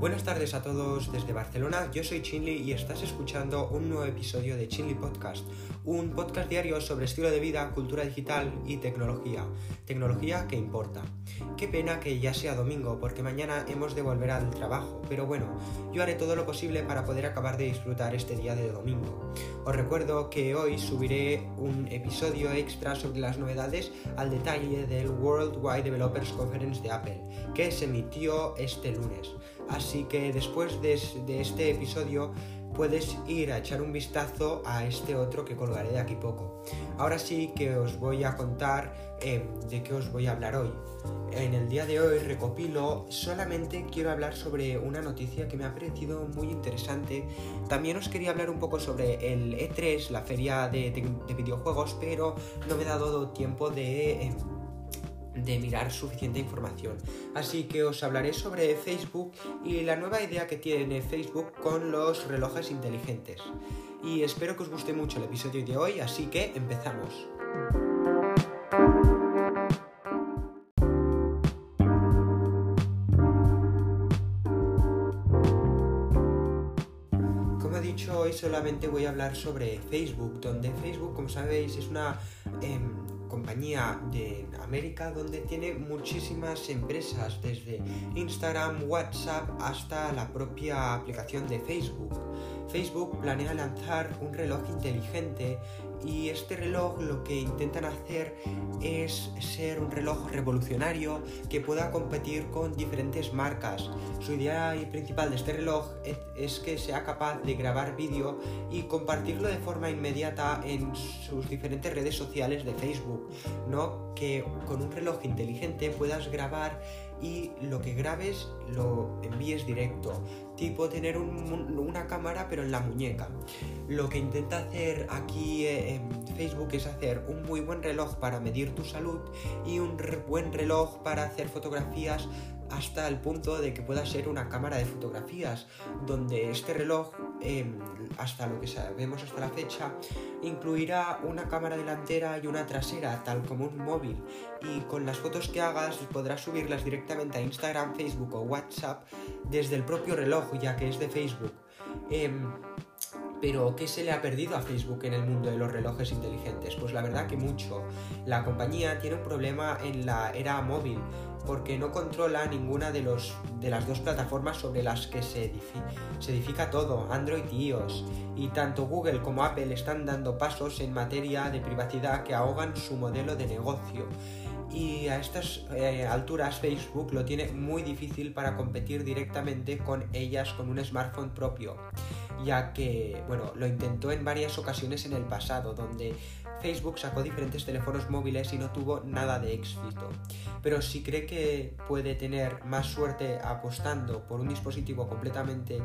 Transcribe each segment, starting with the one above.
Buenas tardes a todos desde Barcelona, yo soy Chinli y estás escuchando un nuevo episodio de Chinli Podcast, un podcast diario sobre estilo de vida, cultura digital y tecnología, tecnología que importa. Qué pena que ya sea domingo porque mañana hemos de volver al trabajo, pero bueno, yo haré todo lo posible para poder acabar de disfrutar este día de domingo. Os recuerdo que hoy subiré un episodio extra sobre las novedades al detalle del World Wide Developers Conference de Apple, que se emitió este lunes. Así que después de, este episodio puedes ir a echar un vistazo a este otro que colgaré de aquí poco. Ahora sí que os voy a contar em, de qué os voy a hablar hoy. En el día de hoy recopilo, solamente quiero hablar sobre una noticia que me ha parecido muy interesante. También os quería hablar un poco sobre el E3, la feria de, videojuegos, pero no me he dado tiempo de... Em, de mirar suficiente información. Así que os hablaré sobre Facebook y la nueva idea que tiene Facebook con los relojes inteligentes. Y espero que os guste mucho el episodio de hoy, así que empezamos. Hoy solamente voy a hablar sobre Facebook, donde Facebook, como sabéis, es una... Em, compañía de América donde tiene muchísimas empresas, desde Instagram, WhatsApp hasta la propia aplicación de Facebook. Facebook planea lanzar un reloj inteligente y este reloj lo que intentan hacer es ser un reloj revolucionario que pueda competir con diferentes marcas. Su idea principal de este reloj es que sea capaz de grabar vídeo y compartirlo de forma inmediata en sus diferentes redes sociales de Facebook, ¿no? Que con un reloj inteligente puedas grabar y lo que grabes lo envíes directo, tipo tener una cámara pero en la muñeca. Lo que intenta hacer aquí eh, Facebook es hacer un muy buen reloj para medir tu salud y un buen reloj para hacer fotografías hasta el punto de que pueda ser una cámara de fotografías, donde este reloj, em, hasta lo que sabemos hasta la fecha, incluirá una cámara delantera y una trasera, tal como un móvil, y con las fotos que hagas podrás subirlas directamente a Instagram, Facebook o WhatsApp desde el propio reloj, ya que es de Facebook. Em, pero, ¿qué se le ha perdido a Facebook en el mundo de los relojes inteligentes? Pues la verdad que mucho. La compañía tiene un problema en la era móvil porque no controla ninguna de, los, de las dos plataformas sobre las que se, se edifica todo, Android y iOS. Y tanto Google como Apple están dando pasos en materia de privacidad que ahogan su modelo de negocio y a estas eh, alturas Facebook lo tiene muy difícil para competir directamente con ellas con un smartphone propio, ya que, bueno, lo intentó en varias ocasiones en el pasado, donde Facebook sacó diferentes teléfonos móviles y no tuvo nada de éxito. Pero si cree que puede tener más suerte apostando por un dispositivo completamente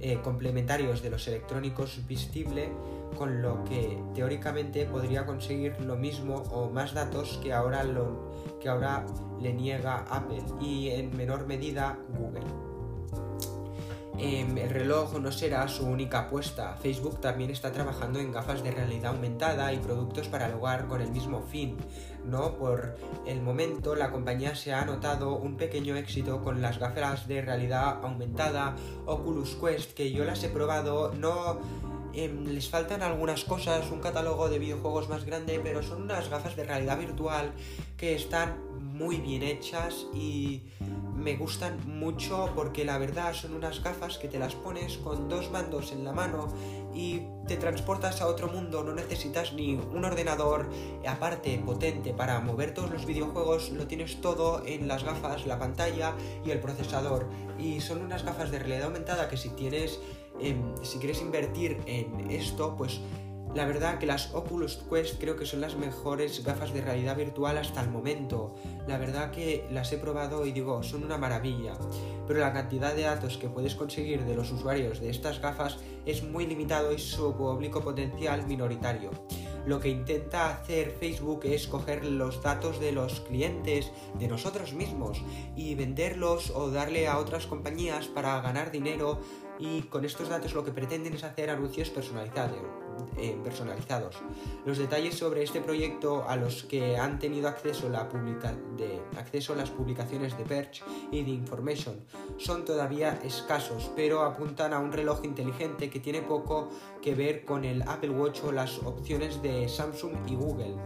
eh, complementarios de los electrónicos visible, con lo que teóricamente podría conseguir lo mismo o más datos que ahora, lo, que ahora le niega Apple y en menor medida Google. Em, el reloj no será su única apuesta. Facebook también está trabajando en gafas de realidad aumentada y productos para el hogar con el mismo fin. ¿no? Por el momento la compañía se ha notado un pequeño éxito con las gafas de realidad aumentada Oculus Quest que yo las he probado, no em, les faltan algunas cosas, un catálogo de videojuegos más grande, pero son unas gafas de realidad virtual que están muy bien hechas y me gustan mucho porque la verdad son unas gafas que te las pones con dos mandos en la mano y te transportas a otro mundo, no necesitas ni un ordenador aparte potente para mover todos los videojuegos, lo tienes todo en las gafas, la pantalla y el procesador. Y son unas gafas de realidad aumentada que si tienes, em, si quieres invertir en esto, pues la verdad que las Oculus Quest creo que son las mejores gafas de realidad virtual hasta el momento. La verdad que las he probado y digo, son una maravilla. Pero la cantidad de datos que puedes conseguir de los usuarios de estas gafas es muy limitado y su público potencial minoritario. Lo que intenta hacer Facebook es coger los datos de los clientes, de nosotros mismos, y venderlos o darle a otras compañías para ganar dinero y con estos datos lo que pretenden es hacer anuncios personalizados eh, personalizados. Los detalles sobre este proyecto a los que han tenido acceso, acceso las publicaciones de Perch y de Information son todavía escasos, pero apuntan a un reloj inteligente que tiene poco que ver con el Apple Watch o las opciones de Samsung y Google.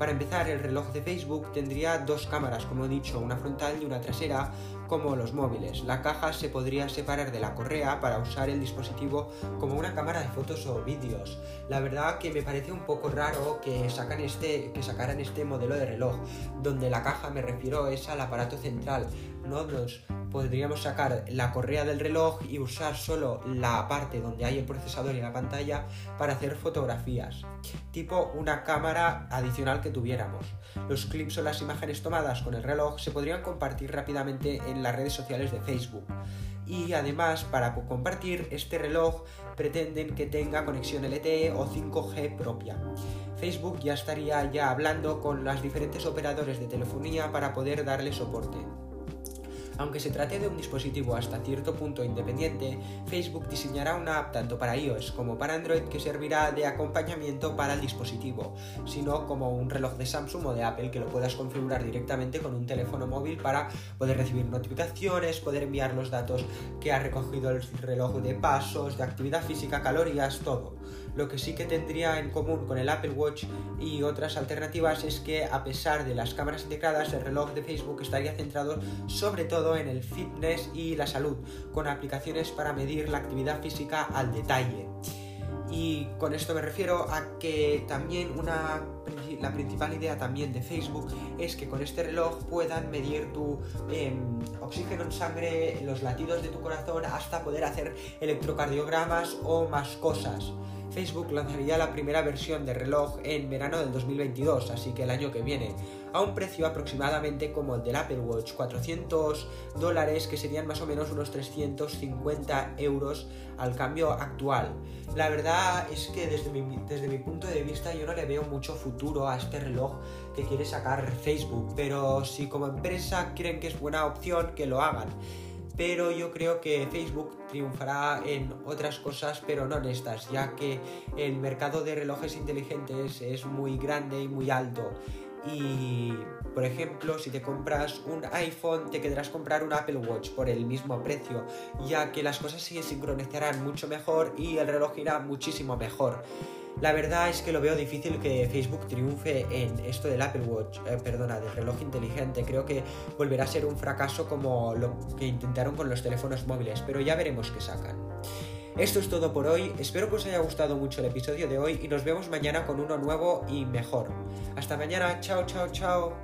Para empezar, el reloj de Facebook tendría dos cámaras, como he dicho, una frontal y una trasera, como los móviles. La caja se podría separar de la correa para usar el dispositivo como una cámara de fotos o vídeos. La verdad que me parece un poco raro que, sacan este, que sacaran este modelo de reloj, donde la caja, me refiero, es al aparato central. No nos podríamos sacar la correa del reloj y usar solo la parte donde hay el procesador y la pantalla para hacer fotografías, tipo una cámara adicional que tuviéramos. Los clips o las imágenes tomadas con el reloj se podrían compartir rápidamente en las redes sociales de Facebook. Y además, para compartir este reloj, pretenden que tenga conexión LTE o 5G propia. Facebook ya estaría ya hablando con las diferentes operadores de telefonía para poder darle soporte. Aunque se trate de un dispositivo hasta cierto punto independiente, Facebook diseñará una app tanto para iOS como para Android que servirá de acompañamiento para el dispositivo, sino como un reloj de Samsung o de Apple que lo puedas configurar directamente con un teléfono móvil para poder recibir notificaciones, poder enviar los datos que ha recogido el reloj de pasos, de actividad física, calorías, todo. Lo que sí que tendría en común con el Apple Watch y otras alternativas es que a pesar de las cámaras integradas, el reloj de Facebook estaría centrado sobre todo en el fitness y la salud, con aplicaciones para medir la actividad física al detalle. Y con esto me refiero a que también una, la principal idea también de Facebook es que con este reloj puedan medir tu em, oxígeno en sangre, los latidos de tu corazón, hasta poder hacer electrocardiogramas o más cosas. Facebook lanzaría la primera versión de reloj en verano del 2022, así que el año que viene, a un precio aproximadamente como el del Apple Watch, 400 dólares, que serían más o menos unos 350 euros al cambio actual. La verdad es que desde mi, desde mi punto de vista yo no le veo mucho futuro a este reloj que quiere sacar Facebook, pero si como empresa creen que es buena opción, que lo hagan pero yo creo que Facebook triunfará en otras cosas, pero no en estas, ya que el mercado de relojes inteligentes es muy grande y muy alto. Y, por ejemplo, si te compras un iPhone, te quedarás comprar un Apple Watch por el mismo precio, ya que las cosas se sincronizarán mucho mejor y el reloj irá muchísimo mejor. La verdad es que lo veo difícil que Facebook triunfe en esto del Apple Watch, eh, perdona, del reloj inteligente. Creo que volverá a ser un fracaso como lo que intentaron con los teléfonos móviles, pero ya veremos qué sacan. Esto es todo por hoy, espero que os haya gustado mucho el episodio de hoy y nos vemos mañana con uno nuevo y mejor. Hasta mañana, chao, chao, chao.